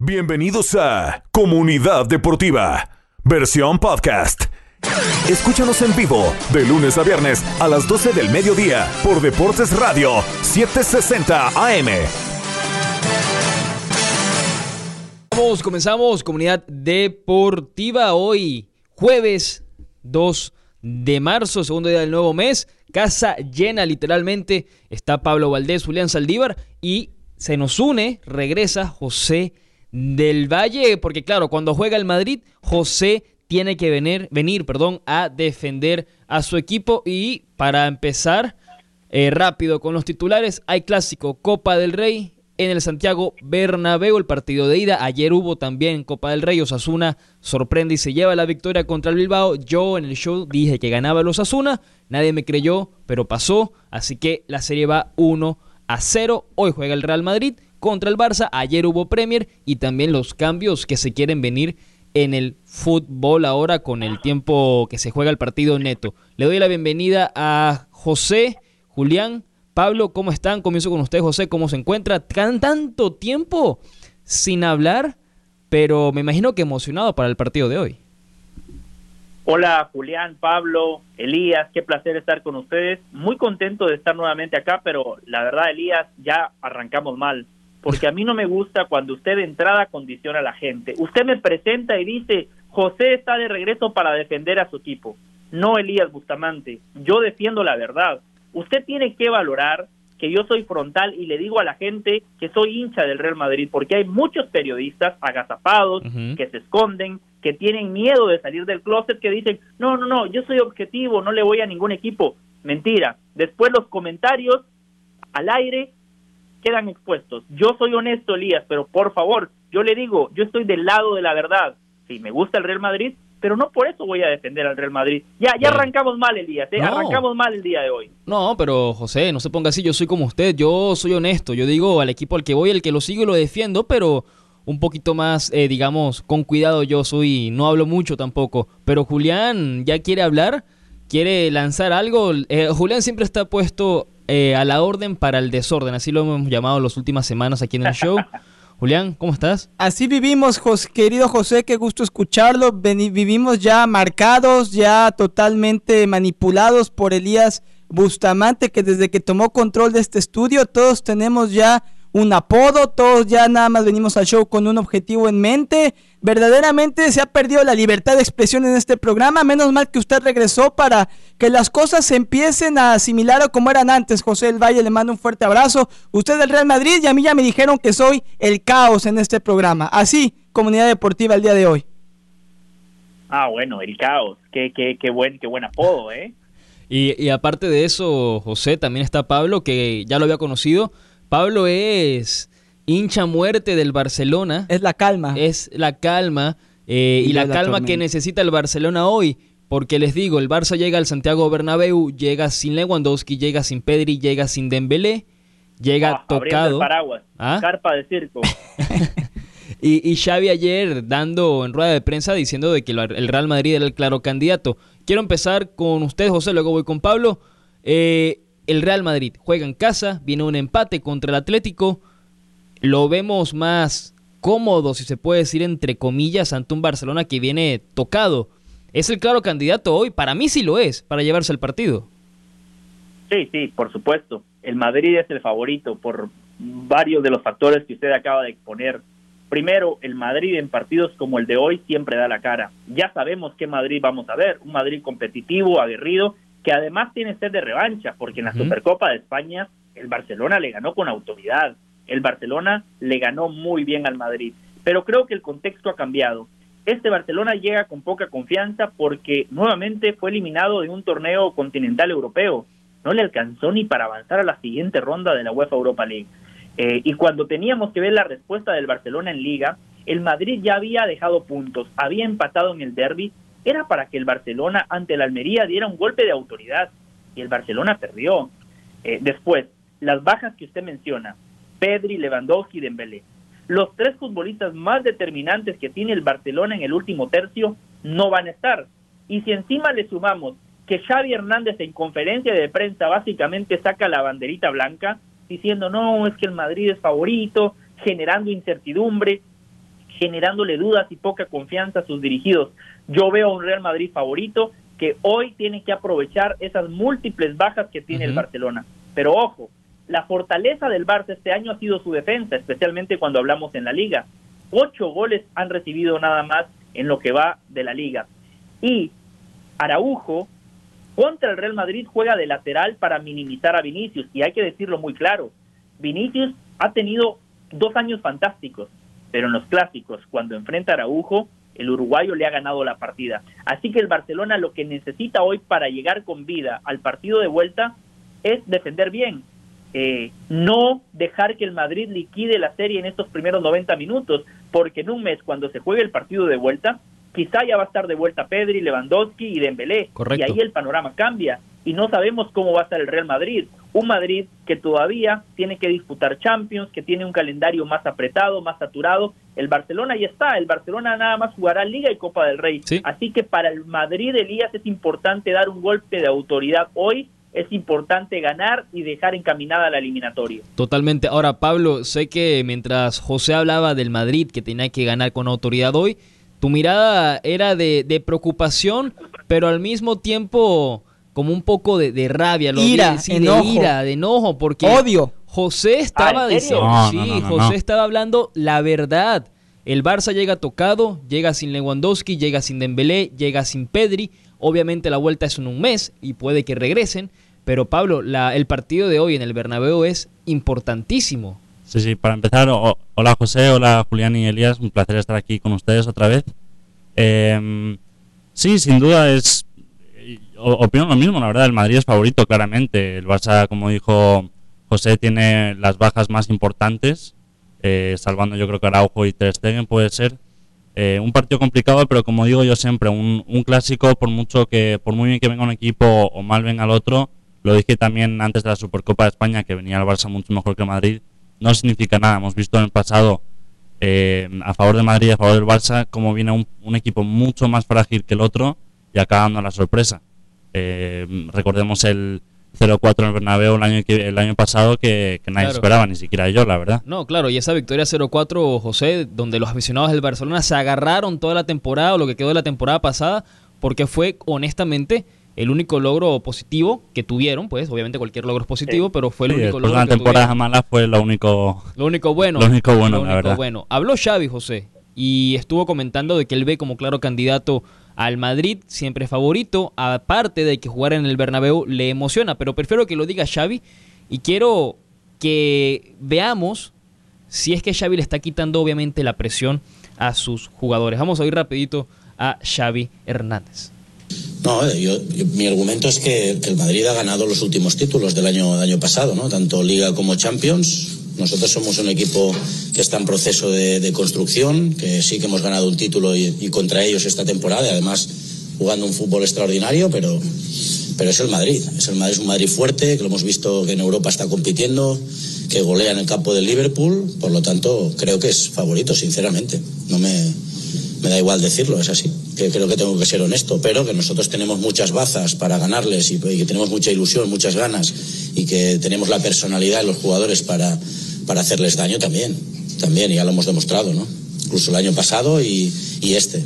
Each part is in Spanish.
Bienvenidos a Comunidad Deportiva, versión podcast. Escúchanos en vivo de lunes a viernes a las 12 del mediodía por Deportes Radio 760 AM. Vamos, comenzamos Comunidad Deportiva hoy, jueves 2 de marzo, segundo día del nuevo mes. Casa llena literalmente. Está Pablo Valdés, Julián Saldívar y se nos une, regresa José del Valle, porque claro, cuando juega el Madrid, José tiene que venir, venir perdón, a defender a su equipo. Y para empezar eh, rápido con los titulares, hay clásico Copa del Rey en el Santiago Bernabéu, el partido de ida. Ayer hubo también Copa del Rey, Osasuna sorprende y se lleva la victoria contra el Bilbao. Yo en el show dije que ganaba el Osasuna, nadie me creyó, pero pasó, así que la serie va 1 a 0. Hoy juega el Real Madrid contra el Barça. Ayer hubo Premier y también los cambios que se quieren venir en el fútbol ahora con el tiempo que se juega el partido neto. Le doy la bienvenida a José, Julián, Pablo, ¿cómo están? Comienzo con usted, José, ¿cómo se encuentra? Tanto tiempo sin hablar, pero me imagino que emocionado para el partido de hoy. Hola Julián, Pablo, Elías, qué placer estar con ustedes. Muy contento de estar nuevamente acá, pero la verdad Elías, ya arrancamos mal porque a mí no me gusta cuando usted de entrada condiciona a la gente. Usted me presenta y dice, José está de regreso para defender a su equipo. No Elías Bustamante, yo defiendo la verdad. Usted tiene que valorar que yo soy frontal y le digo a la gente que soy hincha del Real Madrid, porque hay muchos periodistas agazapados que se esconden, que tienen miedo de salir del closet, que dicen, no, no, no, yo soy objetivo, no le voy a ningún equipo. Mentira. Después los comentarios al aire quedan expuestos. Yo soy honesto, Elías, pero por favor, yo le digo, yo estoy del lado de la verdad. Sí, me gusta el Real Madrid, pero no por eso voy a defender al Real Madrid. Ya, ya arrancamos mal, Elías, ¿eh? arrancamos mal el día de hoy. No, pero José, no se ponga así, yo soy como usted, yo soy honesto, yo digo al equipo al que voy, el que lo sigo y lo defiendo, pero un poquito más, eh, digamos, con cuidado yo soy, no hablo mucho tampoco, pero Julián ya quiere hablar, quiere lanzar algo, eh, Julián siempre está puesto eh, a la orden para el desorden, así lo hemos llamado las últimas semanas aquí en el show. Julián, ¿cómo estás? Así vivimos, querido José, qué gusto escucharlo. vivimos ya marcados, ya totalmente manipulados por Elías Bustamante, que desde que tomó control de este estudio, todos tenemos ya un apodo, todos ya nada más venimos al show con un objetivo en mente. Verdaderamente se ha perdido la libertad de expresión en este programa. Menos mal que usted regresó para que las cosas se empiecen a asimilar a como eran antes. José del Valle le mando un fuerte abrazo. Usted del Real Madrid y a mí ya me dijeron que soy el caos en este programa. Así, comunidad deportiva el día de hoy. Ah, bueno, el caos. Qué, qué, qué, buen, qué buen apodo, ¿eh? Y, y aparte de eso, José, también está Pablo, que ya lo había conocido Pablo es hincha muerte del Barcelona. Es la calma. Es la calma eh, y, la, calma que necesita el Barcelona hoy. Porque les digo, el Barça llega al Santiago Bernabéu, llega sin Lewandowski, llega sin Pedri, llega sin Dembélé, llega ah, tocado. paraguas, ¿Ah? carpa de circo. y, y, Xavi ayer dando en rueda de prensa diciendo de que el Real Madrid era el claro candidato. Quiero empezar con usted, José, luego voy con Pablo. Eh, el Real Madrid juega en casa, viene un empate contra el Atlético, lo vemos más cómodo, si se puede decir entre comillas, ante un Barcelona que viene tocado. ¿Es el claro candidato hoy? Para mí sí lo es, para llevarse el partido. Sí, sí, por supuesto. El Madrid es el favorito por varios de los factores que usted acaba de exponer. Primero, el Madrid en partidos como el de hoy siempre da la cara. Ya sabemos qué Madrid vamos a ver, un Madrid competitivo, aguerrido que además tiene sed de revancha, porque en la Supercopa de España el Barcelona le ganó con autoridad, el Barcelona le ganó muy bien al Madrid, pero creo que el contexto ha cambiado. Este Barcelona llega con poca confianza porque nuevamente fue eliminado de un torneo continental europeo, no le alcanzó ni para avanzar a la siguiente ronda de la UEFA Europa League. Eh, y cuando teníamos que ver la respuesta del Barcelona en liga, el Madrid ya había dejado puntos, había empatado en el derby era para que el Barcelona ante la Almería diera un golpe de autoridad y el Barcelona perdió. Eh, después, las bajas que usted menciona, Pedri, Lewandowski y Dembélé. Los tres futbolistas más determinantes que tiene el Barcelona en el último tercio no van a estar. Y si encima le sumamos que Xavi Hernández en conferencia de prensa básicamente saca la banderita blanca diciendo no, es que el Madrid es favorito, generando incertidumbre, generándole dudas y poca confianza a sus dirigidos. Yo veo a un Real Madrid favorito que hoy tiene que aprovechar esas múltiples bajas que tiene el Barcelona. Pero ojo, la fortaleza del Barça este año ha sido su defensa, especialmente cuando hablamos en la liga. Ocho goles han recibido nada más en lo que va de la liga. Y Araujo contra el Real Madrid juega de lateral para minimizar a Vinicius. Y hay que decirlo muy claro, Vinicius ha tenido dos años fantásticos, pero en los clásicos, cuando enfrenta a Araujo, el uruguayo le ha ganado la partida. Así que el Barcelona lo que necesita hoy para llegar con vida al partido de vuelta es defender bien, eh, no dejar que el Madrid liquide la serie en estos primeros 90 minutos, porque en un mes cuando se juegue el partido de vuelta, quizá ya va a estar de vuelta Pedri, Lewandowski y Dembélé, y ahí el panorama cambia y no sabemos cómo va a estar el Real Madrid. Un Madrid que todavía tiene que disputar Champions, que tiene un calendario más apretado, más saturado. El Barcelona ya está, el Barcelona nada más jugará Liga y Copa del Rey. Así que para el Madrid, Elías, es importante dar un golpe de autoridad hoy es importante ganar y dejar encaminada la eliminatoria. Totalmente. Ahora, Pablo, sé que mientras José hablaba del Madrid que tenía que ganar con autoridad hoy, tu mirada era de, preocupación, pero al mismo tiempo como un poco de, rabia, lo ira, de ira, de enojo, porque odio. José estaba diciendo, sí, José estaba hablando la verdad. El Barça llega tocado, llega sin Lewandowski, llega sin Dembélé, llega sin Pedri. Obviamente la vuelta es en un mes y puede que regresen, pero Pablo, la, el partido de hoy en el Bernabéu es importantísimo. Sí, sí, para empezar, hola José, hola Julián y Elías, un placer estar aquí con ustedes otra vez. Em, sí, sin duda es, opino lo mismo, la verdad, el Madrid es favorito claramente. El Barça, como dijo José, tiene las bajas más importantes, eh, salvando yo creo que Araujo y Ter Stegen puede ser. Eh, un partido complicado, pero como digo yo siempre, un, un, clásico, por mucho que, por muy bien que venga un equipo o mal venga el otro, lo dije también antes de la Supercopa de España, que venía el Barça mucho mejor que Madrid, no significa nada. Hemos visto en el pasado, eh, a favor de Madrid a favor del Barça, cómo viene un, equipo mucho más frágil que el otro y acaba dando la sorpresa. Eh, recordemos el, 0-4 en el Bernabéu el año, el año pasado que, nadie esperaba, ni siquiera yo, la verdad. No, claro, y esa victoria 0-4, José, donde los aficionados del Barcelona se agarraron toda la temporada o lo que quedó de la temporada pasada, porque fue honestamente el único logro positivo que tuvieron, pues obviamente cualquier logro es positivo, pero fue el único logro. La temporada mala fue lo único. Lo único bueno. Lo único bueno, la verdad. bueno. Habló Xavi, José, y estuvo comentando de que él ve como claro candidato al Madrid, siempre favorito, aparte de que jugar en el Bernabéu le emociona, pero prefiero que lo diga Xavi y quiero que veamos si es que Xavi le está quitando obviamente la presión a sus jugadores. Vamos a ir rapidito a Xavi Hernández. No, eh, mi argumento es que, el Madrid ha ganado los últimos títulos del año, del año pasado, ¿no? tanto Liga como Champions. Nosotros somos un equipo que está en proceso de, construcción, que sí que hemos ganado un título y, contra ellos esta temporada, y además jugando un fútbol extraordinario, pero, pero es el Madrid. Es el Madrid, es un Madrid fuerte, que lo hemos visto que en Europa está compitiendo, que golea en el campo del Liverpool, por lo tanto creo que es favorito, sinceramente. No me, me da igual decirlo, es así. Que creo que tengo que ser honesto, pero que nosotros tenemos muchas bazas para ganarles y, que tenemos mucha ilusión, muchas ganas y que tenemos la personalidad de los jugadores para para hacerles daño también, también, ya lo hemos demostrado, ¿no? Incluso el año pasado y, este.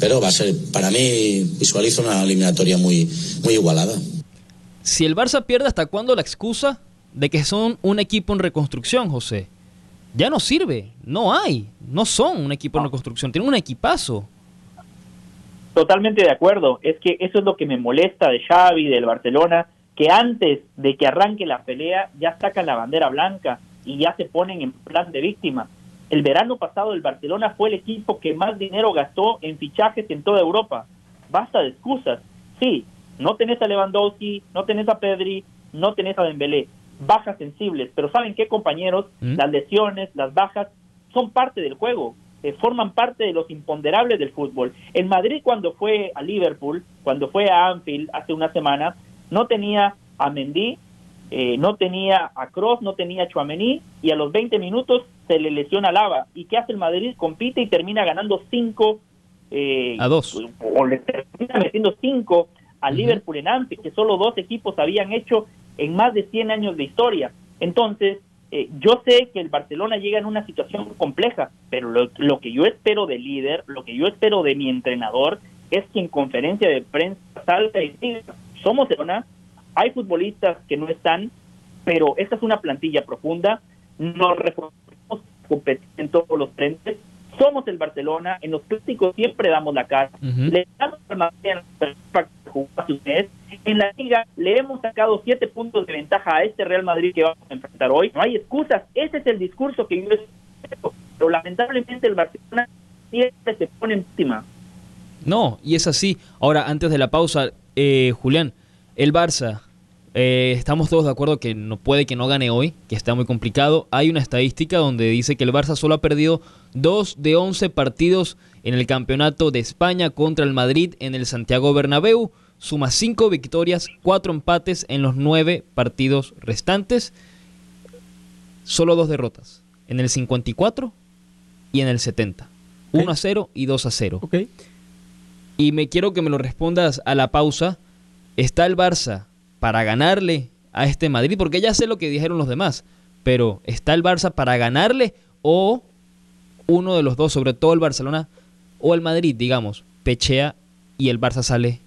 Pero va a ser, para mí, visualizo una eliminatoria muy, muy igualada. Si el Barça pierde, ¿hasta cuándo la excusa de que son un equipo en reconstrucción, José? Ya no sirve, no hay, no son un equipo en reconstrucción, tienen un equipazo. Totalmente de acuerdo, es que eso es lo que me molesta de Xavi, del Barcelona, que antes de que arranque la pelea ya sacan la bandera blanca y ya se ponen en plan de víctima. El verano pasado el Barcelona fue el equipo que más dinero gastó en fichajes en toda Europa. Basta de excusas. Sí, no tenés a Lewandowski, no tenés a Pedri, no tenés a Dembélé. Bajas sensibles, pero ¿saben qué, compañeros? ¿Mm? Las lesiones, las bajas, son parte del juego, eh, forman parte de los imponderables del fútbol. En Madrid cuando fue a Liverpool, cuando fue a Anfield hace una semana, no tenía a Mendy, eh, no tenía a Cross, no tenía a Chuamení y a los 20 minutos se le lesiona Lava. ¿Y qué hace el Madrid? Compite y termina ganando 5 eh, a 2. O le termina metiendo 5 al Liverpool en Anfield, que solo dos equipos habían hecho en más de 100 años de historia. Entonces, eh, yo sé que el Barcelona llega en una situación compleja, pero lo, lo, que yo espero del líder, lo que yo espero de mi entrenador, es que en conferencia de prensa salga y diga, somos Barcelona, hay futbolistas que no están, pero esta es una plantilla profunda, nos reforzamos en todos los frentes, somos el Barcelona, en los clásicos siempre damos la cara, uh -huh. le damos en la liga le hemos sacado siete puntos de ventaja a este Real Madrid que vamos a enfrentar hoy. No hay excusas. Ese es el discurso que yo espero. Pero lamentablemente el Barcelona siempre se pone encima. No, y es así. Ahora, antes de la pausa, eh, Julián, el Barça, eh, estamos todos de acuerdo que no puede que no gane hoy, que está muy complicado. Hay una estadística donde dice que el Barça solo ha perdido dos de 11 partidos en el campeonato de España contra el Madrid en el Santiago Bernabéu suma 5 victorias, 4 empates en los 9 partidos restantes, solo dos derrotas, en el 54 y en el 70. Okay. 1 a 0 y 2 a 0. Okay. Y me quiero que me lo respondas a la pausa. ¿Está el Barça para ganarle a este Madrid? Porque ya sé lo que dijeron los demás, pero ¿está el Barça para ganarle o uno de los dos, sobre todo el Barcelona o el Madrid, digamos, pechea y el Barça sale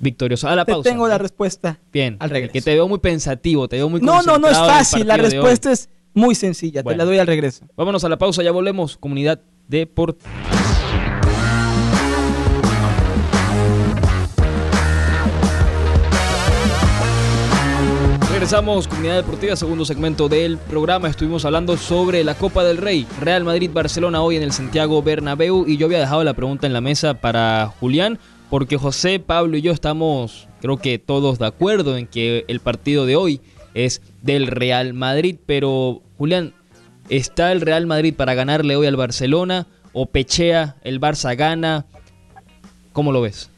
victorioso. A la te pausa. tengo la respuesta. Bien. Al regreso. Que te veo muy pensativo, te veo muy No, no, no es fácil. La respuesta es muy sencilla. Bueno. Te la doy al regreso. Vámonos a la pausa, ya volvemos. Comunidad Deportiva. Regresamos, Comunidad Deportiva, segundo segmento del programa. Estuvimos hablando sobre la Copa del Rey, Real Madrid-Barcelona hoy en el Santiago Bernabéu y yo había dejado la pregunta en la mesa para Julián porque José, Pablo y yo estamos, creo que todos de acuerdo en que el partido de hoy es del Real Madrid, pero Julián, ¿está el Real Madrid para ganarle hoy al Barcelona o pechea, el Barça gana? ¿Cómo lo ves?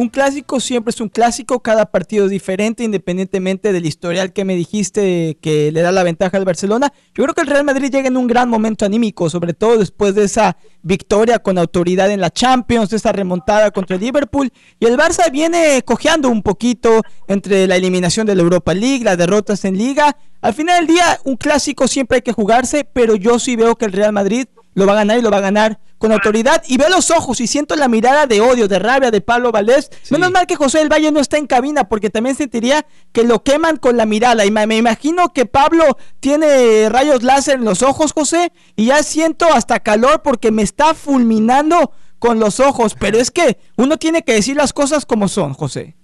Un clásico siempre es un clásico, cada partido es diferente, independientemente del historial que me dijiste que le da la ventaja al Barcelona. Yo creo que el Real Madrid llega en un gran momento anímico, sobre todo después de esa victoria con autoridad en la Champions, de esa remontada contra el Liverpool. Y el Barça viene cojeando un poquito entre la eliminación de la Europa League, las derrotas en Liga. Al final del día, un clásico siempre hay que jugarse, pero yo sí veo que el Real Madrid lo va a ganar y lo va a ganar con autoridad. Y veo los ojos y siento la mirada de odio, de rabia de Pablo Valdés. Sí. Menos mal que José del Valle no está en cabina, porque también sentiría que lo queman con la mirada. Y me, me imagino que Pablo tiene rayos láser en los ojos, José, y ya siento hasta calor porque me está fulminando con los ojos. Pero es que uno tiene que decir las cosas como son, José.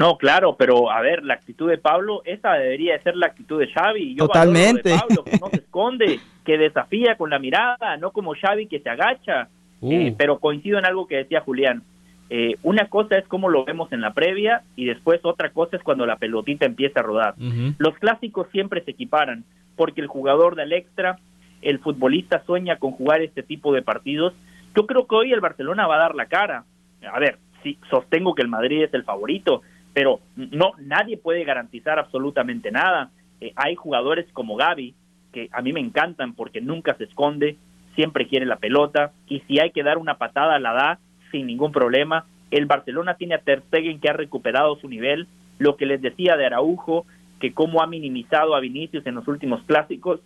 No, claro, pero a ver, la actitud de Pablo, esa debería de ser la actitud de Xavi. Yo Totalmente. de Pablo, que no se esconde, que desafía con la mirada, no como Xavi que se agacha. Uh. Eh, pero coincido en algo que decía Julián. Eh, una cosa es cómo lo vemos en la previa y después otra cosa es cuando la pelotita empieza a rodar. Los clásicos siempre se equiparan, porque el jugador del extra, el futbolista sueña con jugar este tipo de partidos. Yo creo que hoy el Barcelona va a dar la cara. A ver, sí, sostengo que el Madrid es el favorito, pero no nadie puede garantizar absolutamente nada. Eh, hay jugadores como Gaby que a mí me encantan porque nunca se esconde, siempre quiere la pelota y si hay que dar una patada la da sin ningún problema. El Barcelona tiene a Ter Stegen que ha recuperado su nivel, lo que les decía de Araujo, que cómo ha minimizado a Vinicius en los últimos clásicos.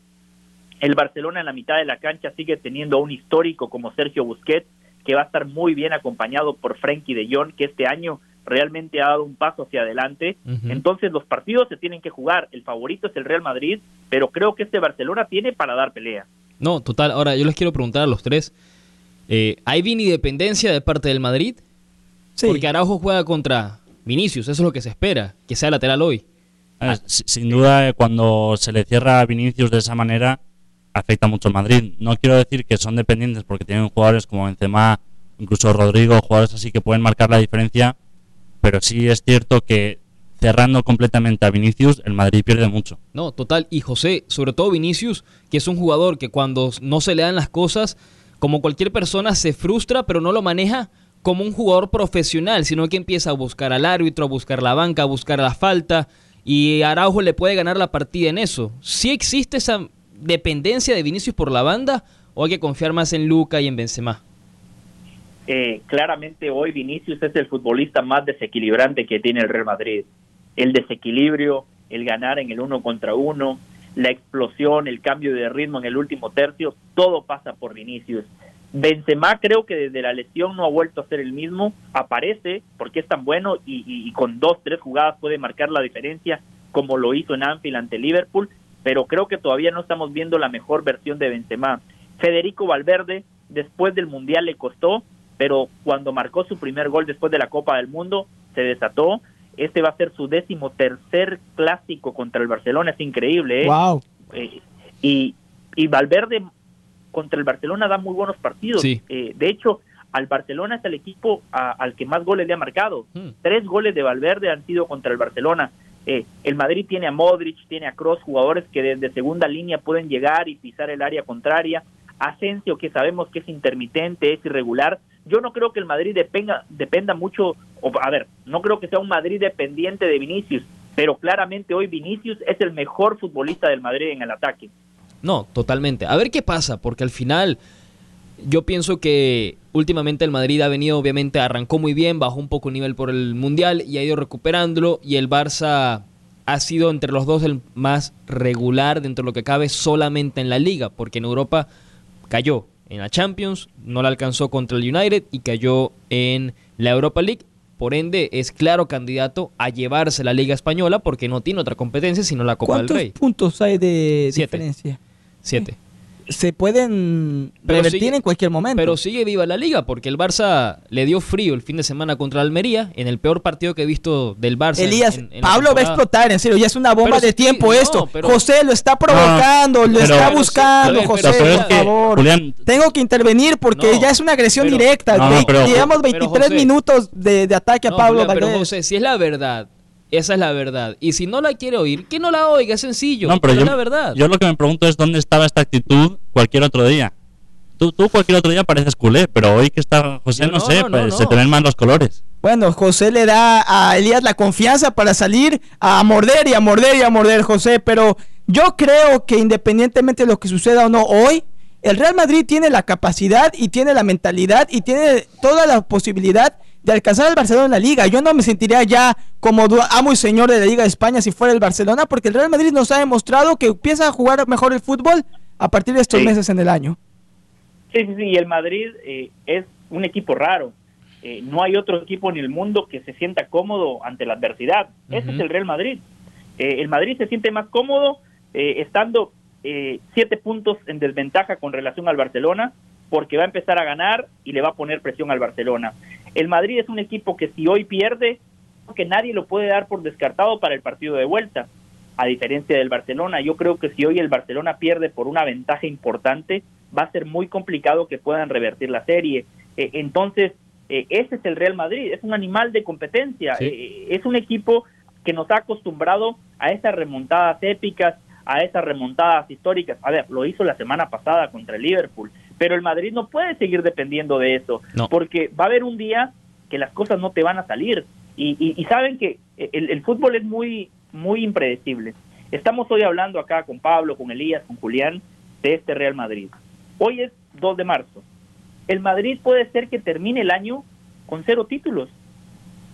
El Barcelona en la mitad de la cancha sigue teniendo a un histórico como Sergio Busquets, que va a estar muy bien acompañado por Frenkie de Jong, que este año realmente ha dado un paso hacia adelante. Entonces los partidos se tienen que jugar. El favorito es el Real Madrid, pero creo que este Barcelona tiene para dar pelea. No, total. Ahora yo les quiero preguntar a los tres. eh, ¿Hay Vini dependencia de parte del Madrid? Sí. Porque Araujo juega contra Vinicius, eso es lo que se espera, que sea lateral hoy. Sin duda, eh, cuando se le cierra a Vinicius de esa manera, afecta mucho al Madrid. No quiero decir que son dependientes porque tienen jugadores como Benzema, incluso Rodrigo, jugadores así que pueden marcar la diferencia, pero sí es cierto que cerrando completamente a Vinicius, el Madrid pierde mucho. No, total. Y José, sobre todo Vinicius, que es un jugador que cuando no se le dan las cosas, como cualquier persona, se frustra, pero no lo maneja como un jugador profesional, sino que empieza a buscar al árbitro, a buscar la banca, a buscar la falta, y Araujo le puede ganar la partida en eso. ¿Sí existe esa dependencia de Vinicius por la banda o hay que confiar más en Luca y en Benzema? Eh, claramente hoy Vinicius es el futbolista más desequilibrante que tiene el Real Madrid. El desequilibrio, el ganar en el uno contra uno, la explosión, el cambio de ritmo en el último tercio, todo pasa por Vinicius. Benzema creo que desde la lesión no ha vuelto a ser el mismo, aparece porque es tan bueno y, y con dos, tres jugadas puede marcar la diferencia como lo hizo en Anfield ante Liverpool, pero creo que todavía no estamos viendo la mejor versión de Benzema. Federico Valverde, después del Mundial le costó, pero cuando marcó su primer gol después de la Copa del Mundo, se desató. Este va a ser su décimo tercer clásico contra el Barcelona, es increíble. ¿eh? Wow. Eh, y, y Valverde contra el Barcelona da muy buenos partidos. Sí. Eh, de hecho, al Barcelona es el equipo a- al que más goles le ha marcado. Hmm. Tres goles de Valverde han sido contra el Barcelona. Eh, el Madrid tiene a Modric, tiene a Cross, jugadores que desde segunda línea pueden llegar y pisar el área contraria. Asensio, que sabemos que es intermitente, es irregular. Yo no creo que el Madrid dependa, dependa mucho, o, a ver, no creo que sea un Madrid dependiente de Vinicius, pero claramente hoy Vinicius es el mejor futbolista del Madrid en el ataque. No, totalmente. A ver qué pasa, porque al final yo pienso que últimamente el Madrid ha venido, obviamente, arrancó muy bien, bajó un poco el nivel por el Mundial y ha ido recuperándolo y el Barça ha sido entre los dos el más regular dentro de lo que cabe solamente en la liga, porque en Europa cayó en la Champions, no la alcanzó contra el United y cayó en la Europa League. Por ende, es claro candidato a llevarse la Liga Española porque no tiene otra competencia sino la Copa del ¿Cuántos Rey. puntos hay de Siete. diferencia? Siete. Se pueden Pero revertir sigue- en cualquier momento. Pero sigue viva la liga porque el Barça le dio frío el fin de semana contra Almería en el peor partido que he visto del Barça. Elías, en- en la Pablo va a explotar, en serio, ya es una bomba Pero de tiempo no, esto. pero- José lo está provocando, lo pero- está pero buscando, sí, José, pero- pero es por que, favor. Julián, Tengo que intervenir porque No, ya es una agresión pero- directa. No, no, Ve- pero- Llevamos pero 23 José- minutos de, de ataque a No, Pablo Julián, pero. José, si es la verdad, esa es la verdad. Y si no la quiere oír, que no la oiga, es sencillo. No, pero es yo, la verdad. yo lo que me pregunto es dónde estaba esta actitud cualquier otro día. Tú, tú cualquier otro día pareces culé, pero hoy que está José, Yo no, no, sé, no, pues, no, se te ven más los colores. Bueno, José le da a Elías la confianza para salir a morder y a morder y a morder, José. Pero yo creo que independientemente de lo que suceda o no hoy, el Real Madrid tiene la capacidad y tiene la mentalidad y tiene toda la posibilidad de alcanzar al Barcelona en la liga. Yo no me sentiría ya como amo y señor de la Liga de España si fuera el Barcelona, porque el Real Madrid nos ha demostrado que empieza a jugar mejor el fútbol a partir de estos Sí. meses en el año. Sí, sí, sí, y el Madrid eh, es un equipo raro. Eh, no hay otro equipo en el mundo que se sienta cómodo ante la adversidad. Ese es el Real Madrid. Eh, el Madrid se siente más cómodo eh, estando eh, siete puntos en desventaja con relación al Barcelona, porque va a empezar a ganar y le va a poner presión al Barcelona. El Madrid es un equipo que si hoy pierde, que nadie lo puede dar por descartado para el partido de vuelta. A diferencia del Barcelona, yo creo que si hoy el Barcelona pierde por una ventaja importante, va a ser muy complicado que puedan revertir la serie. Eh, entonces, eh, ese es el Real Madrid, es un animal de competencia, Sí. eh, es un equipo que nos ha acostumbrado a esas remontadas épicas, a esas remontadas históricas. A ver, lo hizo la semana pasada contra el Liverpool, pero el Madrid no puede seguir dependiendo de eso, No. porque va a haber un día que las cosas no te van a salir. Y, y- y saben que el, el fútbol es muy, muy impredecible. Estamos hoy hablando acá con Pablo, con Elías, con Julián, de este Real Madrid. Hoy es 2 de marzo. El Madrid puede ser que termine el año con cero títulos.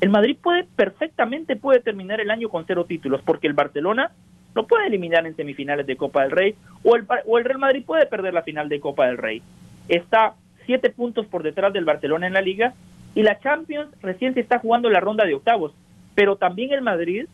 El Madrid puede perfectamente puede terminar el año con cero títulos porque el Barcelona lo puede eliminar en semifinales de Copa del Rey o el, o el Real Madrid puede perder la final de Copa del Rey. Está siete puntos por detrás del Barcelona en la liga y la Champions recién se está jugando la ronda de octavos. Pero también el Madrid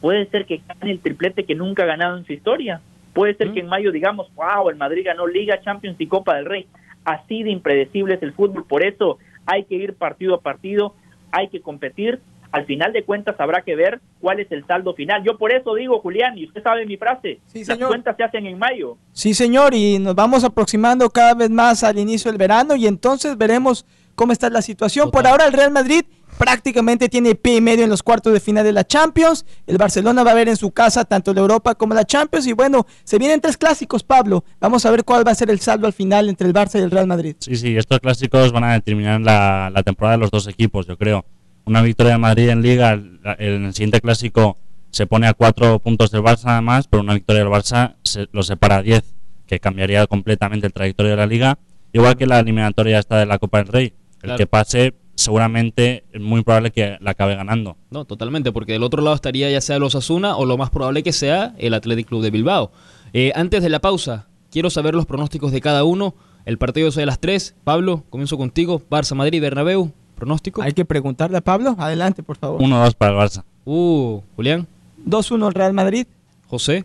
puede ser que gane el triplete que nunca ha ganado en su historia. Puede ser Mm. que en mayo digamos, wow, el Madrid ganó Liga, Champions y Copa del Rey. Así de impredecible es el fútbol. Por eso hay que ir partido a partido, hay que competir. Al final de cuentas habrá que ver cuál es el saldo final. Yo por eso digo, Julián, y usted sabe mi frase, Sí, las señor. cuentas se hacen en mayo. Sí, señor, y nos vamos aproximando cada vez más al inicio del verano y entonces veremos cómo está la situación. Por ahora el Real Madrid prácticamente tiene pie y medio en los cuartos de final de la Champions. El Barcelona va a ver en su casa tanto la Europa como la Champions y bueno, se vienen tres clásicos, Pablo. Vamos a ver cuál va a ser el saldo al final entre el Barça y el Real Madrid. Sí, sí, estos clásicos van a determinar la, la temporada de los dos equipos, yo creo. Una victoria de Madrid en Liga, el- en el siguiente clásico se pone a cuatro puntos del Barça además, pero una victoria del Barça se, lo separa a diez, que cambiaría completamente el trayectoria de la Liga. Igual que la eliminatoria esta de la Copa del Rey. El Claro. que pase seguramente es muy probable que la acabe ganando. No, totalmente, porque del otro lado estaría ya sea el Osasuna o lo más probable que sea el Athletic Club de Bilbao. Eh, antes de la pausa, quiero saber los pronósticos de cada uno. El partido es de las 3. Pablo, comienzo contigo. Barça, Madrid, Bernabéu. ¿Pronóstico? Hay que preguntarle a Pablo. Adelante, por favor. 1-2 para el Barça. Uh, Julián. 2-1 el Real Madrid. José.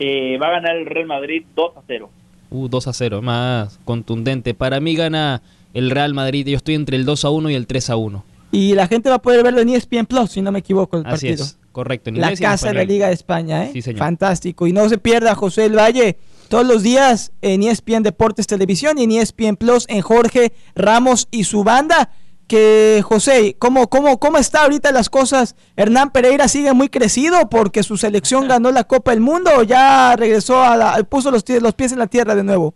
Eh, va a ganar el Real Madrid 2 a 0. Uh, 2 a 0, más contundente. Para mí gana el Real Madrid. Yo estoy entre el 2 a 1 y el 3 a 1. Y la gente va a poder verlo en ESPN Plus, si no me equivoco, el Así partido. es, correcto. en La casa de la. Liga de España, ¿eh? Sí, señor. Fantástico. Y no se pierda José El Valle todos los días en ESPN Deportes Televisión y en ESPN Plus en Jorge Ramos y su banda. Que José, ¿cómo, cómo, ¿cómo está ahorita las cosas? Hernán Pereira sigue muy crecido porque su selección ganó la Copa del Mundo o ya regresó a la, puso los, pies en la tierra de nuevo.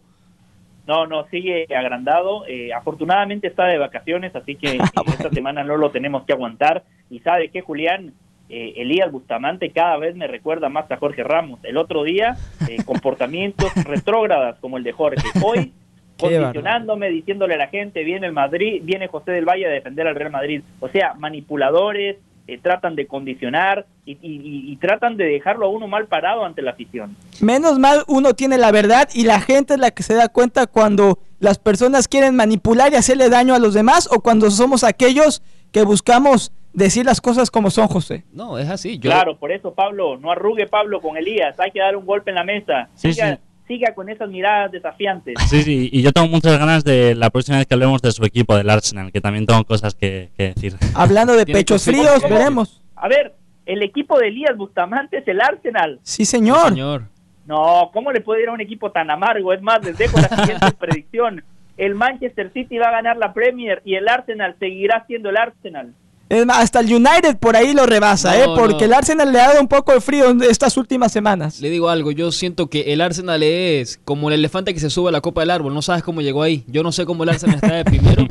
No, no, sigue agrandado. Eh, afortunadamente está de vacaciones, así que esta semana no lo tenemos que aguantar. Y sabe que Julián, Eh, Elías Bustamante cada vez me recuerda más a Jorge Ramos. El otro día, eh, comportamientos retrógradas como el de Jorge. Hoy, posicionándome, diciéndole a la gente, viene el Madrid, viene José del Valle a defender al Real Madrid. O sea, manipuladores, eh, tratan de condicionar y, y- y tratan de dejarlo a uno mal parado ante la afición. Menos mal uno tiene la verdad y la gente es la que se da cuenta cuando las personas quieren manipular y hacerle daño a los demás o cuando somos aquellos que buscamos decir las cosas como son, José. No, es así. Yo, Claro, por eso Pablo, no arrugue Pablo con Elías, hay que dar un golpe en la mesa. Sí, siga, sí. siga con esas miradas desafiantes. Sí, sí, y yo tengo muchas ganas de la próxima vez que hablemos de su equipo, del Arsenal, que también tengo cosas que, que decir. Hablando de pechos fríos, veremos. A ver, el equipo de Elías Bustamante es el Arsenal. Sí, Sí, señor. señor. No, ¿cómo le puede ir a un equipo tan amargo? Es más, les dejo la siguiente predicción. El Manchester City va a ganar la Premier y el Arsenal seguirá siendo el Arsenal. Es más, hasta el United por ahí lo rebasa, No, ¿eh? Porque no. el Arsenal le ha dado un poco de frío en estas últimas semanas. Le digo algo, yo siento que el Arsenal es como el elefante que se sube a la copa del árbol, no sabes cómo llegó ahí. Yo no sé cómo el Arsenal está de primero,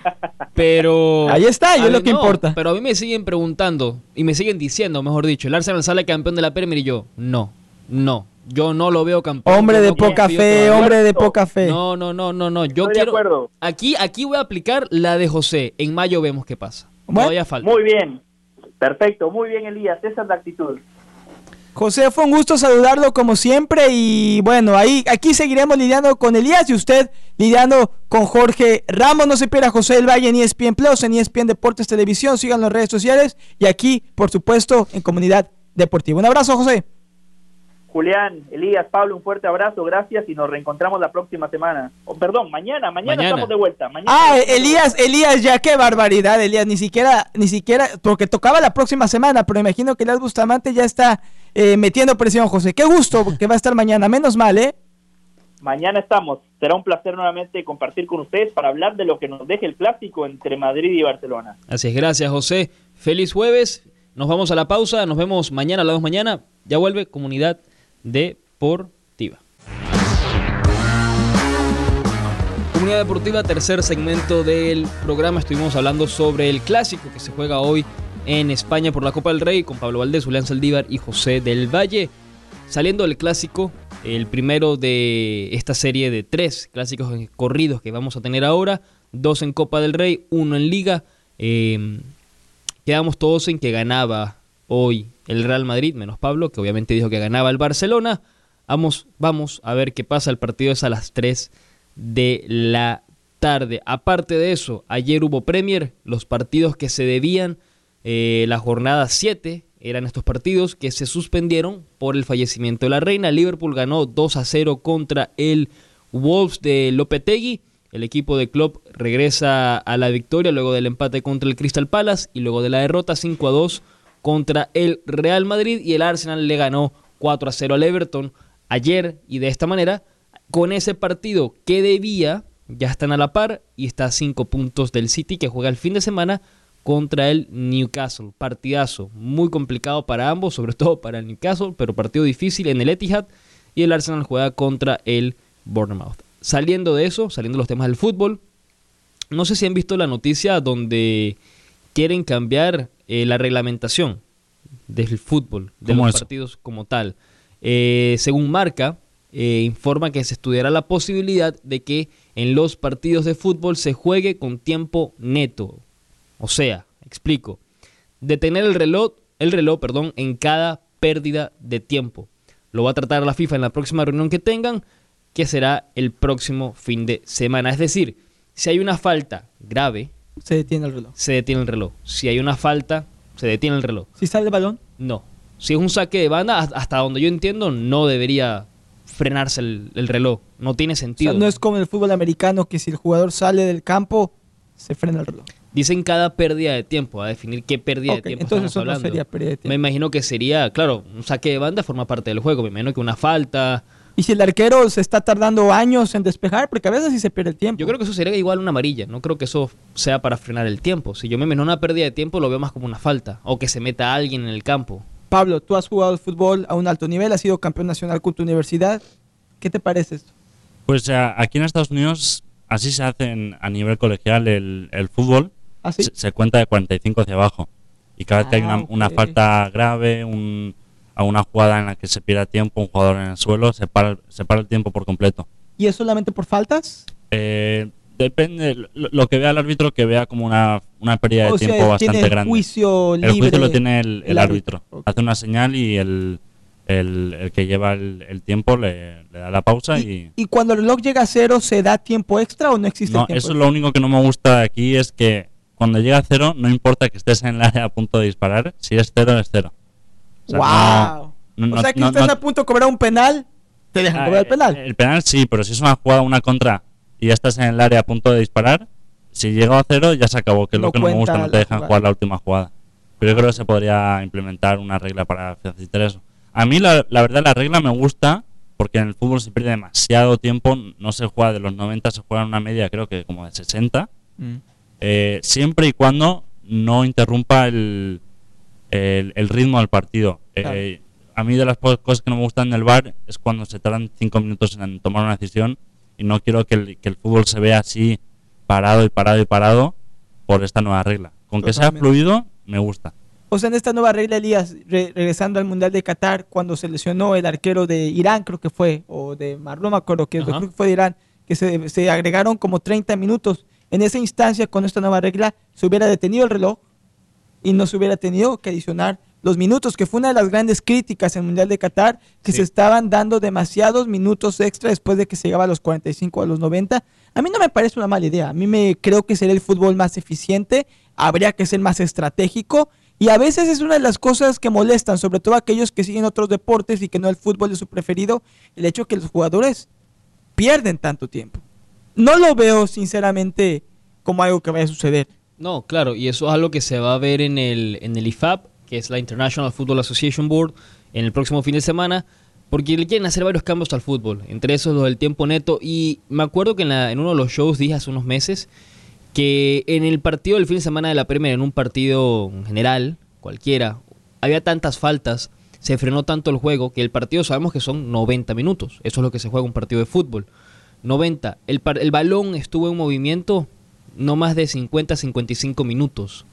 pero... Ahí está, y A es lo que no, importa. Pero a mí me siguen preguntando, y me siguen diciendo, mejor dicho, el Arsenal sale campeón de la Premier y yo, no, no, yo no lo veo campeón. Hombre yo de no poca fe, todavía. hombre de poca fe. No, no, no, no, no, yo Estoy de quiero... acuerdo. Aquí, aquí voy a aplicar la de José, en mayo vemos qué pasa. Bueno, falta. Muy bien, perfecto, muy bien Elías, esa es la actitud. José, fue un gusto saludarlo como siempre y bueno, ahí aquí seguiremos lidiando con Elías y usted lidiando con Jorge Ramos. No se pierda José del Valle en ESPN Plus, en ESPN Deportes Televisión, sigan las redes sociales y aquí, por supuesto, en Comunidad Deportiva. Un abrazo, José. Julián, Elías, Pablo, un fuerte abrazo, gracias y nos reencontramos la próxima semana. Oh, perdón, mañana, mañana, Mañana. estamos de vuelta. Mañana Ah, Elías, Elías, ya qué barbaridad, Elías, ni siquiera, ni siquiera, porque tocaba la próxima semana, pero imagino que Elías Bustamante ya está eh, metiendo presión, José. Qué gusto que va a estar mañana, menos mal, ¿eh? Mañana estamos. Será un placer nuevamente compartir con ustedes para hablar de lo que nos deje el clásico entre Madrid y Barcelona. Así es, gracias José. Feliz jueves. Nos vamos a la pausa. Nos vemos mañana, hablamos mañana. Ya vuelve Comunidad Deportiva. Comunidad Deportiva, tercer segmento del programa. Estuvimos hablando sobre el clásico que se juega hoy en España por la Copa del Rey con Pablo Valdés, Julián Saldívar y José del Valle. Saliendo del clásico, el primero de esta serie de tres clásicos corridos que vamos a tener ahora, dos en Copa del Rey, uno en Liga. Eh, quedamos todos en que ganaba hoy el Real Madrid, menos Pablo, que obviamente dijo que ganaba el Barcelona. Vamos, vamos a ver qué pasa. El partido es a las 3 de la tarde. Aparte de eso, ayer hubo Premier, los partidos que se debían, eh, la jornada 7 eran estos partidos que se suspendieron por el fallecimiento de la reina. Liverpool ganó 2 a 0 contra el Wolves de Lopetegui. El equipo de Klopp regresa a la victoria luego del empate contra el Crystal Palace y luego de la derrota 5 a 2 contra el Real Madrid y el Arsenal le ganó 4 a 0 al Everton ayer y de esta manera con ese partido que debía ya están a la par y está a 5 puntos del City que juega el fin de semana contra el Newcastle. Partidazo muy complicado para ambos, sobre todo para el Newcastle, pero partido difícil en el Etihad y el Arsenal juega contra el Bournemouth. Saliendo de eso, saliendo de los temas del fútbol, no sé si han visto la noticia donde quieren cambiar eh, la reglamentación del fútbol, de ¿Cómo los partidos como tal. Eh, según marca, eh, informa que se estudiará la posibilidad de que en los partidos de fútbol se juegue con tiempo neto. O sea, explico, detener el reloj, el reloj, perdón, en cada pérdida de tiempo. Lo va a tratar la FIFA en la próxima reunión que tengan, que será el próximo fin de semana. Es decir, si hay una falta grave, Se detiene el reloj. se detiene el reloj. Si hay una falta, se detiene el reloj. Si sale el balón, No. Si es un saque de banda, hasta- donde yo entiendo, no debería frenarse el, el reloj. No tiene o sea, sentido. no es como en el fútbol americano que si el jugador sale del campo, se frena el reloj. Dicen cada pérdida de tiempo, a definir qué pérdida de tiempo entonces estamos eso no hablando. sería pérdida de tiempo. Me imagino que sería, claro, un saque de banda forma parte del juego. Me imagino que una falta. Y si el arquero se está tardando años en despejar, porque a veces sí se pierde el tiempo. Yo creo que eso sería igual una amarilla. No creo que eso sea para frenar el tiempo. Si yo me imagino una pérdida de tiempo, lo veo más como una falta. O que se meta alguien en el campo. Pablo, tú has jugado fútbol a un alto nivel, has sido campeón nacional con tu universidad. ¿Qué te parece esto? Pues a- aquí en Estados Unidos así se hace en- a nivel colegial el, el fútbol. ¿Así? Se, se cuenta de 45 hacia abajo. Y cada vez que hay una, Ah, una falta grave, un, a una jugada en la que se pierda tiempo, un jugador en el suelo, se para, se para el tiempo por completo. ¿Y es solamente por faltas? Eh, depende, lo, lo que vea el árbitro, que vea como una, una pérdida de sea, tiempo bastante el grande. juicio libre. el juicio lo tiene el, el el árbitro. Hace una señal y el, el, que lleva el, tiempo le, le da la pausa y... ¿Y cuando el reloj llega a cero, se da tiempo extra o no existe No, tiempo eso es lo único que no me gusta de aquí es que cuando llega a cero, no importa que estés en el área a punto de disparar, si es cero, es cero. O sea, ¡Wow! no- no- o sea que no- estás a punto de cobrar un penal, te dejan Ah, cobrar el penal. El penal sí, pero si es una jugada, una contra y ya estás en el área a punto de disparar, si llega a cero ya se acabó, que es lo que no me gusta, no te dejan jugada. jugar la última jugada. Pero yo creo que se podría implementar una regla para facilitar eso. A mí la, la verdad la regla me gusta porque en el fútbol se pierde demasiado tiempo, no se juega de los 90, se juega en una media creo que como de 60, Mm. eh, siempre y cuando no interrumpa el, el, el ritmo del partido. Eh, a mí de las pocas cosas que no me gustan del bar es cuando se tardan cinco minutos en tomar una decisión y no quiero que el, que el fútbol se vea así parado y parado y parado por esta nueva regla. Con que sea Totalmente. fluido, me gusta. O sea, en esta nueva regla, Elías, re- regresando al Mundial de Qatar, cuando se lesionó el arquero de Irán, creo que fue, o de Mar, no me acuerdo, que Ajá. creo que fue de Irán, que se, se agregaron como 30 minutos. En esa instancia, con esta nueva regla, se hubiera detenido el reloj y no se hubiera tenido que adicionar los minutos, que fue una de las grandes críticas en el Mundial de Qatar, que Sí. se estaban dando demasiados minutos extra después de que se llegaba a los 45 o a los 90. A mí no me parece una mala idea, a mí me creo que sería el fútbol más eficiente, habría que ser más estratégico y a veces es una de las cosas que molestan, sobre todo aquellos que siguen otros deportes y que no el fútbol es su preferido, el hecho que los jugadores pierden tanto tiempo. No lo veo sinceramente como algo que vaya a suceder. No, claro, y eso es algo que se va a ver en el, en el IFAB, que es la International Football Association Board, en el próximo fin de semana, porque le quieren hacer varios cambios al fútbol, entre esos los del tiempo neto. Y me acuerdo que en, la- en uno de los shows dije hace unos meses que en el partido del fin de semana de la Premier, en un partido en general, cualquiera, había tantas faltas, se frenó tanto el juego, que el partido sabemos que son 90 minutos. Eso es lo que se juega un partido de fútbol. 90. El, el balón estuvo en movimiento no más de 50 55 minutos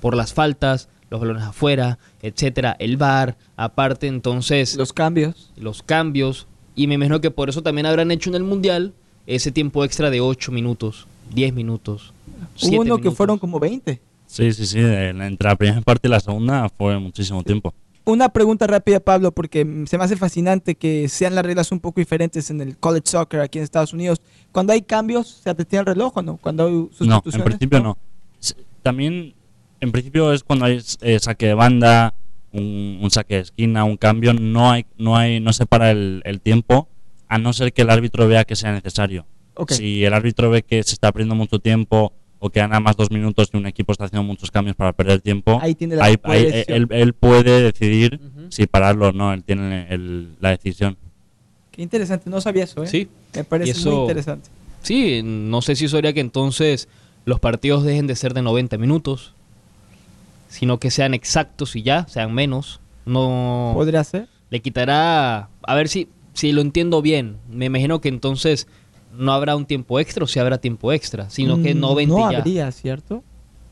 por las faltas, los balones afuera, etcétera, el VAR, aparte entonces Los cambios. los cambios y me imagino que por eso también habrán hecho en el mundial ese tiempo extra de 8 minutos, 10 minutos. Hubo 7 uno que fueron como 20. Sí, sí, sí. entre la primera parte y la segunda fue muchísimo tiempo. Una pregunta rápida, Pablo, porque se me hace fascinante que sean las reglas un poco diferentes en el college soccer aquí en Estados Unidos. Cuando hay cambios, ¿se detiene el reloj o no? Cuando hay No, sustituciones. en principio no. S- También, en principio es cuando hay eh, saque de banda, un, un saque de esquina, un cambio, no hay, no hay, no se para el, el tiempo, a no ser que el árbitro vea que sea necesario. Ok. Si el árbitro ve que se está perdiendo mucho tiempo o que gana más dos minutos y un equipo está haciendo muchos cambios para perder tiempo, Ahí tiene la ahí- ahí- decisión. él, él puede decidir Ujú. si pararlo o no, él tiene el- la decisión. Qué interesante, no sabía eso, ¿eh? Sí. Me parece eso- muy interesante. Sí, no sé si eso haría que entonces los partidos dejen de ser de 90 minutos, sino que sean exactos y ya, sean menos. No ¿Podría ser? le quitará, a ver si si lo entiendo bien. Me imagino que entonces no habrá un tiempo extra o si habrá tiempo extra, sino que Mm, 90 No ya. habría, ¿cierto?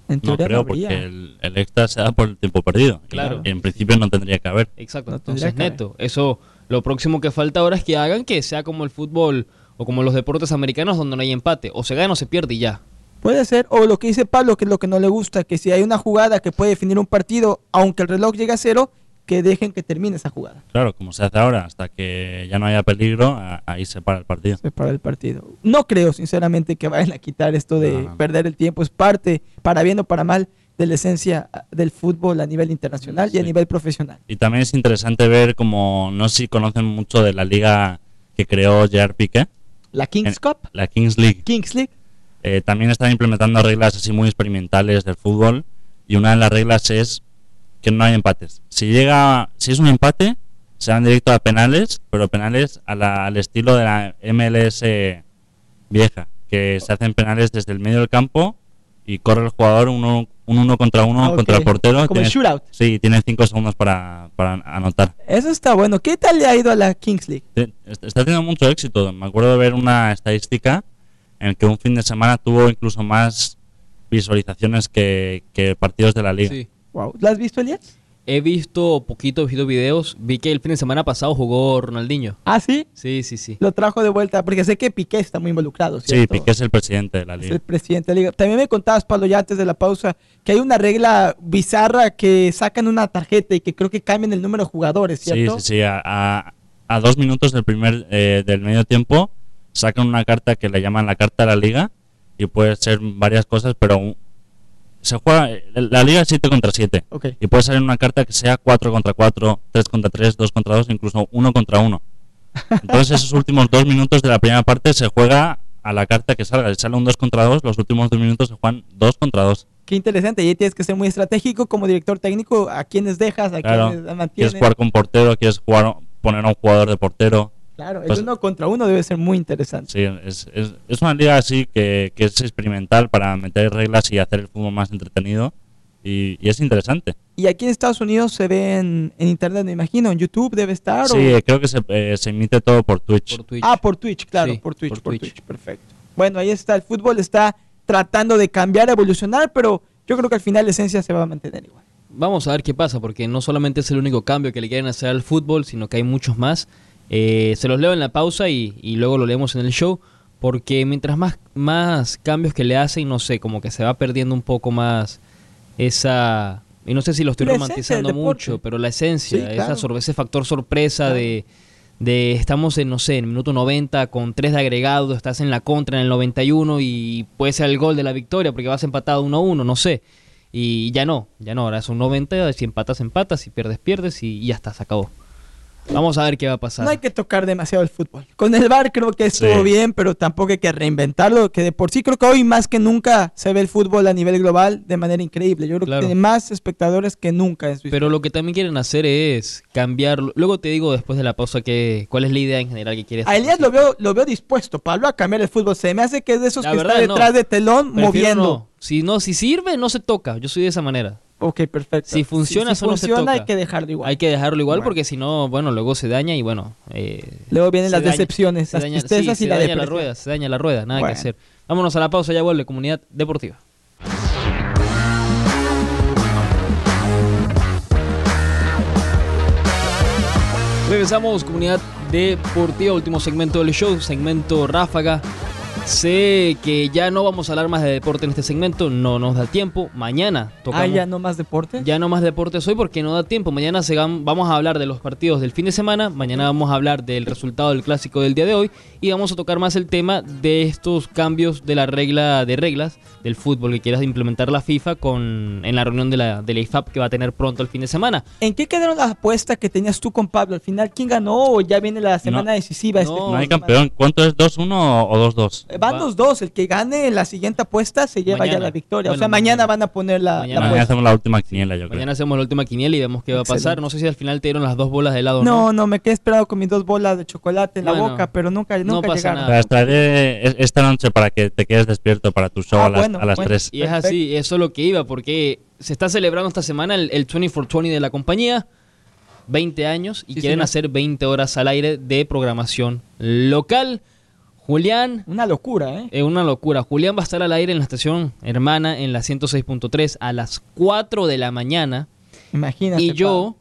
En No teoría creo, no porque el, el extra se da por el tiempo perdido. Claro. en principio no tendría que haber. Exacto, No entonces neto. Eso Lo próximo que falta ahora es que hagan que sea como el fútbol o como los deportes americanos donde no hay empate. O se gana o se pierde y ya. Puede ser, o lo que dice Pablo, que es lo que no le gusta, que si hay una jugada que puede definir un partido, aunque el reloj llegue a cero, que dejen que termine esa jugada. Claro, como se hace ahora, hasta que ya no haya peligro, ahí se para el partido. Se para el partido. No creo, sinceramente, que vayan a quitar esto de No, no, no. perder el tiempo. Es parte, para bien o para mal, de la esencia del fútbol a nivel internacional y a nivel profesional. Y también es interesante ver como, no sé si conocen mucho de la liga que creó Gerard Piqué, La Kings En- Cup, la Kings League. Kings League, Eh, también están implementando reglas así muy experimentales del fútbol y una de las reglas es que no hay empates. Si llega, si es un empate, se van directo a penales, pero penales a la- al estilo de la MLS vieja, que se hacen penales desde el medio del campo y corre el jugador uno, un uno contra uno Ah, contra el portero. como el Tiene- shootout. Sí, tiene cinco segundos para, para anotar. Eso está bueno. ¿Qué tal le ha ido a la Kings League? Está teniendo mucho éxito. Me acuerdo de ver una estadística en que un fin de semana tuvo incluso más visualizaciones que, que partidos de la liga. Sí. Wow. ¿Lo has visto, Elias? He visto poquito, he visto videos. Vi que el fin de semana pasado jugó Ronaldinho. Ah, sí. Sí, sí, sí. Lo trajo de vuelta, porque sé que Piqué está muy involucrado. Sí. Piqué es el presidente de la Es liga. el presidente de la liga. También me contabas, Pablo, ya antes de la pausa, que hay una regla bizarra que sacan una tarjeta y que creo que cambian el número de jugadores, Sí, ¿cierto? sí, sí. A, a- a dos minutos del primer eh, del medio tiempo sacan una carta que le llaman la carta de la liga y puede ser varias cosas, pero un- se juega la liga es 7 contra 7 Ok. y puede salir una carta que sea 4 contra 4, 3 contra 3, 2 contra 2, incluso 1 contra 1. Entonces esos últimos dos minutos de la primera parte se juega a la carta que salga. Si sale un 2 contra 2, los últimos dos minutos se juegan 2 contra 2. Qué interesante. Y ahí tienes que ser muy estratégico como director técnico. ¿A quiénes dejas? ¿A Claro. Quieres mantienes? jugar con portero, quieres jugar, poner a un jugador de portero. Claro, el Pues- uno contra uno debe ser muy interesante. Sí, es, es, es una liga así que, que es experimental para meter reglas y hacer el fútbol más entretenido. Y, y es interesante. Y aquí en Estados Unidos se ve en, en internet, me imagino. En YouTube debe estar. Sí, o- creo que se, eh, se emite todo por Twitch. Por Twitch. Ah, por Twitch, claro, Sí, por Twitch, por por Twitch. Twitch. Perfecto. Bueno, ahí está. El fútbol está tratando de cambiar, evolucionar, pero yo creo que al final la esencia se va a mantener igual. Vamos a ver qué pasa, porque no solamente es el único cambio que le quieren hacer al fútbol, sino que hay muchos más. Eh, se los leo en la pausa y, y luego lo leemos en el show, porque mientras más, más cambios que le hacen, no sé, como que se va perdiendo un poco más esa... Y no sé si lo estoy La romantizando mucho, pero la esencia, Sí, esa claro. sor- ese factor sorpresa Claro. de, de estamos en, no sé, en el minuto 90 con 3 de agregado, estás en la contra en el 91 y puede ser el gol de la victoria porque vas empatado 1-1, no sé. Y ya no, ya no, ahora son 90, si empatas, empatas, si pierdes, pierdes y, y ya está, se acabó. Vamos a ver qué va a pasar. No hay que tocar demasiado el fútbol. Con el VAR creo que estuvo Sí. bien, pero tampoco hay que reinventarlo, que de por sí creo que hoy más que nunca se ve el fútbol a nivel global de manera increíble. Yo creo Claro. que tiene más espectadores que nunca en su Pero lo que también quieren hacer es cambiarlo. Luego te digo después de la pausa que, cuál es la idea en general que quieres. A Elías lo veo, lo veo dispuesto, Pablo, a cambiar el fútbol. Se me hace que es de esos La que verdad, está no. detrás de telón Prefiero moviendo. no. Si no, si sirve, no se toca. Yo soy de esa manera. Ok, perfecto. Si funciona, si, solo se funciona hay toca. que dejarlo igual. Hay que dejarlo igual Bueno. porque si no, bueno, luego se daña y bueno. eh, Luego vienen se las daña- decepciones, se las daña- tristezas sí, y se la daña la rueda, se daña la rueda, nada Bueno. que hacer. Vámonos a la pausa, ya vuelve Comunidad Deportiva. Regresamos, Comunidad Deportiva, último segmento del show, segmento Ráfaga. Sé que ya no vamos a hablar más de deporte en este segmento, no nos da tiempo. Mañana tocamos. Ah, ya no más deporte. Ya no más deportes hoy porque no da tiempo. Mañana se vam- vamos a hablar de los partidos del fin de semana. Mañana vamos a hablar del resultado del clásico del día de hoy. Y vamos a tocar más el tema de estos cambios de la regla de reglas del fútbol que quieras implementar la FIFA con, en la reunión de la, de la IFAP que va a tener pronto el fin de semana. ¿En qué quedaron las apuestas que tenías tú con Pablo? Al final, ¿quién ganó o ya viene la semana decisiva? este no, hay campeón. ¿Cuánto es? ¿2-1 o 2-2? Eh, Van Va- los dos. El que gane la siguiente apuesta se lleva ya Mañana. la victoria. o Bueno, sea, mañana, mañana. van a poner la, la Mañana. Mañana apuesta. hacemos la última quiniela, yo creo. Mañana hacemos la última quiniela y vemos qué va a pasar. Excelente. No sé si al final te dieron las dos bolas de helado o No, no. no, me quedé esperado con mis dos bolas de chocolate en la boca, pero nunca, no nunca pasa llegaron. nada. Las traeré es- esta noche para que te quedes despierto para tu show Ah, a las, bueno, a las bueno. 3. Y es así, eso es lo que iba, porque se está celebrando esta semana el, el 24-20 de la compañía, 20 años, y Sí, quieren señor. hacer 20 horas al aire de programación local. Julián, Una locura, ¿eh? es una locura. Julián va a estar al aire en la estación hermana en la 106.3 a las 4 de la mañana. Imagínate. Y yo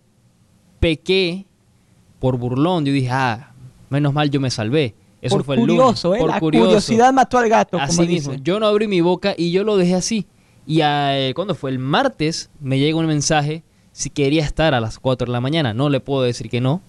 pequé por burlón, yo dije, ah, menos mal yo me salvé. Eso por fue el curioso, lunes. ¿eh? Por La curioso. curiosidad mató al gato, Así como mismo. Yo no abrí mi boca y yo lo dejé así. Y eh, cuando fue el martes, me llega un mensaje si quería estar a las 4 de la mañana. No le puedo decir que no.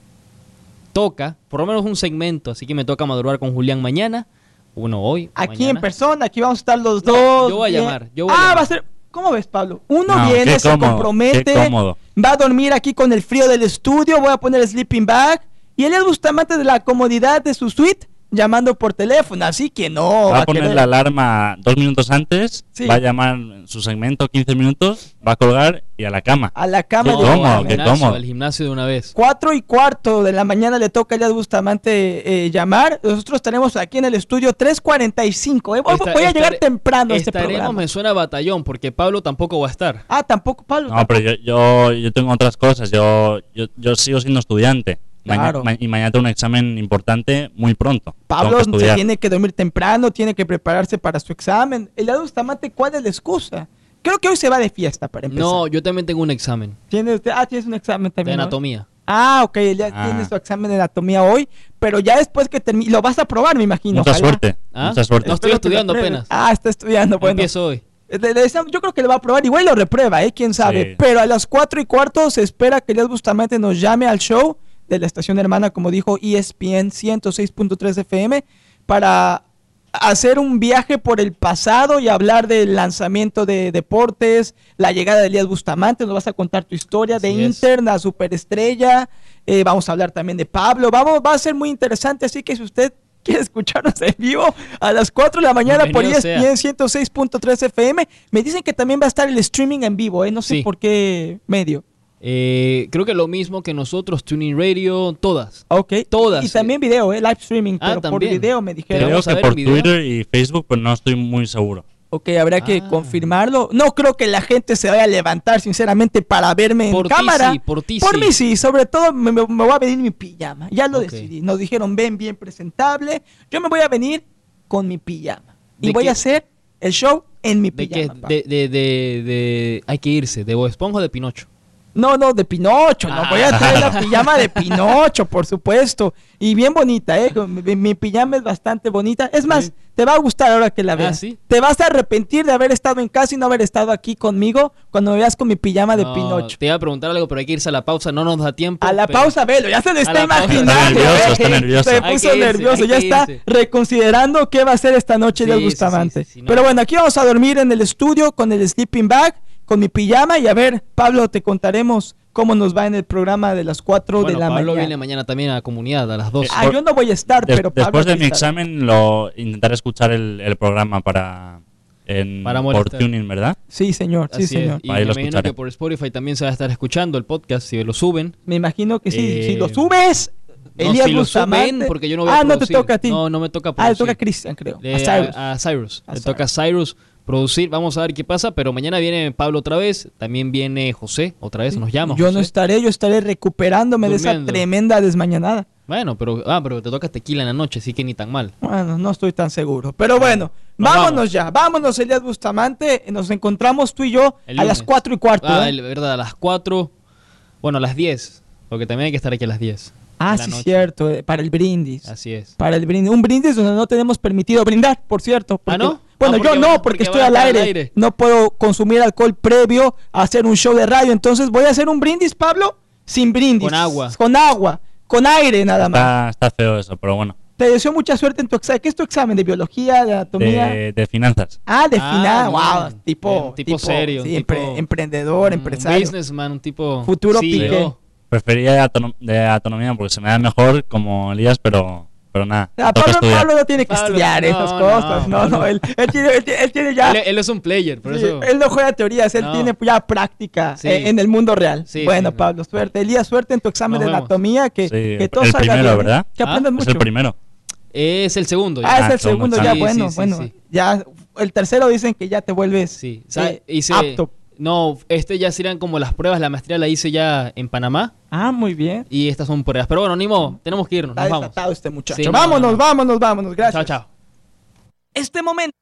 Toca, por lo menos un segmento, así que me toca madrugar con Julián mañana. Bueno, hoy. Aquí en persona, aquí vamos a estar los No, dos. yo voy a bien. llamar, yo voy a ah, llamar. va a ser. ¿Cómo ves, Pablo? Uno No, viene, qué se cómodo, compromete, qué cómodo. va a dormir aquí con el frío del estudio, voy a poner el sleeping bag. Y él es Bustamante de la comodidad de su suite, llamando por teléfono, así que no. va a poner querer- la alarma dos minutos antes, Sí. va a llamar en su segmento 15 minutos, va a colgar y a la cama. a la cama Qué No, de cómodo, al qué gimnasio, cómodo. al gimnasio de una vez. Cuatro y cuarto de la mañana le toca a Elias Bustamante eh, llamar. Nosotros tenemos aquí en el estudio 3.45. ¿eh? Voy, Esta- voy a llegar temprano a este programa. me suena a batallón, porque Pablo tampoco va a estar. Ah, tampoco, Pablo. No, pero yo, yo, yo tengo otras cosas, yo, yo, yo sigo siendo estudiante. Maña- Claro. ma- y mañana tengo un examen importante muy pronto. Pablo Tengo que se tiene que dormir temprano, tiene que prepararse para su examen. Elias Bustamante, ¿cuál es la excusa? Creo que hoy se va de fiesta para empezar. No, yo también tengo un examen ¿Tiene usted? Ah, tienes un examen de también. ¿no? anatomía. Ah, ok, ya Ah. tiene su examen de anatomía hoy, pero ya después que termine, lo vas a probar, me imagino. Mucha ojalá. suerte, ¿Ah? mucha suerte. No estoy estudiando apenas. Ah, está estudiando, bueno. Empiezo hoy. Le- le deseamos- yo creo que lo va a probar, igual lo reprueba, ¿eh? Quién sabe. Sí. Pero a las 4 y cuarto se espera que Elias Bustamante nos llame al show de la estación hermana, como dijo ESPN 106.3 FM, para hacer un viaje por el pasado y hablar del lanzamiento de deportes, la llegada de Elías Bustamante, nos vas a contar tu historia de Así es. Inter, la superestrella, eh, vamos a hablar también de Pablo, vamos, va a ser muy interesante, así que si usted quiere escucharnos en vivo a las 4 de la mañana por Bienvenido. ESPN 106.3 FM, me dicen que también va a estar el streaming en vivo, ¿eh? no sé Sí. por qué medio. Eh, creo que lo mismo que nosotros, Tuning Radio, todas. Ok. Todas, Y también video, ¿eh? Live streaming, Ah, pero por también. video me dijeron. Creo que por video. Twitter y Facebook, pero no estoy muy seguro. Ok, habrá que Ah. confirmarlo. No creo que la gente se vaya a levantar, sinceramente, para verme Por en ti cámara. sí, por ti Por sí. mí sí, sobre todo me, me- me voy a venir mi pijama. Ya lo decidí. Nos dijeron, ven bien presentable. Yo me voy a venir con mi pijama. Y ¿De voy qué? a hacer el show en mi ¿De qué? pijama. De, de, de, de- Hay que irse, de Bob Esponja o de Pinocho. No, no, de Pinocho. No, Ah. voy a traer la pijama de Pinocho, por supuesto. Y bien bonita, ¿eh? Mi, mi pijama es bastante bonita. Es más, Sí. te va a gustar ahora que la Ah, veas. ¿sí? Te vas a arrepentir de haber estado en casa y no haber estado aquí conmigo cuando me veas con mi pijama de No, Pinocho. Te iba a preguntar algo, pero hay que irse a la pausa, no nos da tiempo. A la pero- pausa, velo, ya se lo está imaginando. Está nervioso, ¿eh? está nervioso. Se puso irse, nervioso, ya está reconsiderando qué va a hacer esta noche Sí, del sí, Bustamante. sí, sí, sí, no. Pero bueno, aquí vamos a dormir en el estudio con el sleeping bag, con mi pijama y a ver, Pablo, te contaremos cómo nos va en el programa de las 4 Bueno, de la Pablo mañana. viene mañana también a la comunidad a las 2. Ah, yo no voy a estar, pero Pablo después de mi examen, lo intentaré escuchar el, el programa para, en, Para por tuning, ¿verdad? Sí, señor, sí, Así señor. Y Ahí me lo imagino escucharé. que por Spotify también se va a estar escuchando el podcast si lo suben. Me imagino que sí. Eh, si lo subes, No, Elías si lo suben, porque yo no voy a Ah, no te toca a ti. No, no me toca ah, le toca a Cristian, creo. Le- a Cyrus. a- a Cyrus. A Le Cyrus. toca a Cyrus producir. Vamos a ver qué pasa. Pero mañana viene Pablo otra vez. También viene José otra vez. Nos llama. Yo no estaré, yo estaré recuperándome de esa tremenda desmañanada. Bueno, pero, ah, pero te toca tequila en la noche, así que ni tan mal. Bueno, no estoy tan seguro. Pero bueno, Nos vámonos vamos. ya. Vámonos, Elías Bustamante. Nos encontramos tú y yo a las lunes. 4 y cuarto. Ah, ¿eh? el- verdad, a las 4. Bueno, a las 10. Porque también hay que estar aquí a las 10. ah, sí, noche. cierto. eh, para el brindis. Así es. Para el brindis. Un brindis donde no tenemos permitido brindar, por cierto. porque- ¿Ah, no? Bueno, Ah, yo no, porque, porque estoy al aire. al aire. No puedo consumir alcohol previo a hacer un show de radio. Entonces, ¿voy a hacer un brindis, Pablo? Sin brindis. Con agua. Con agua. Con aire nada más. Está, está feo eso, pero bueno. Te deseo mucha suerte en tu examen. ¿Qué es tu examen? ¿De biología? ¿De anatomía? De, de finanzas. Ah, de Ah, bien. Wow, tipo, tipo serio, sí, un tipo- empre- emprendedor, Un empresario. businessman, un tipo. Futuro CEO. Piqué. Prefería de, autonom- de autonomía porque se me da mejor como Elías, pero, pero nada. Ah, Pablo. Pablo no tiene que Pablo, estudiar no, esas no, cosas. No, no, él, él tiene, él, tiene- él tiene ya. Él, él es un player, por sí, eso. él no juega teorías, él No. tiene ya práctica Sí. eh, en el mundo real. Sí, bueno. Pablo, suerte. Elías, suerte en tu examen Nos de vemos. anatomía. Que, Sí, que todo el salga primero, bien, ¿eh? ¿verdad? Que Ah, aprendas Es mucho. el primero. Es el segundo. ya. Ah, es Ah, el segundo, segundo ya, bueno, bueno. Ya, el tercero dicen que ya te vuelves Sí. O sea, eh, hice- apto. No, este ya serían como las pruebas. La maestría la hice ya en Panamá. Ah, muy bien. Y estas son pruebas. Pero bueno, Nimo, tenemos que irnos. Está Nos vamos. desatado este muchacho. Sí, no, vámonos, no. vámonos, vámonos. Gracias. Chao, chao. Este momento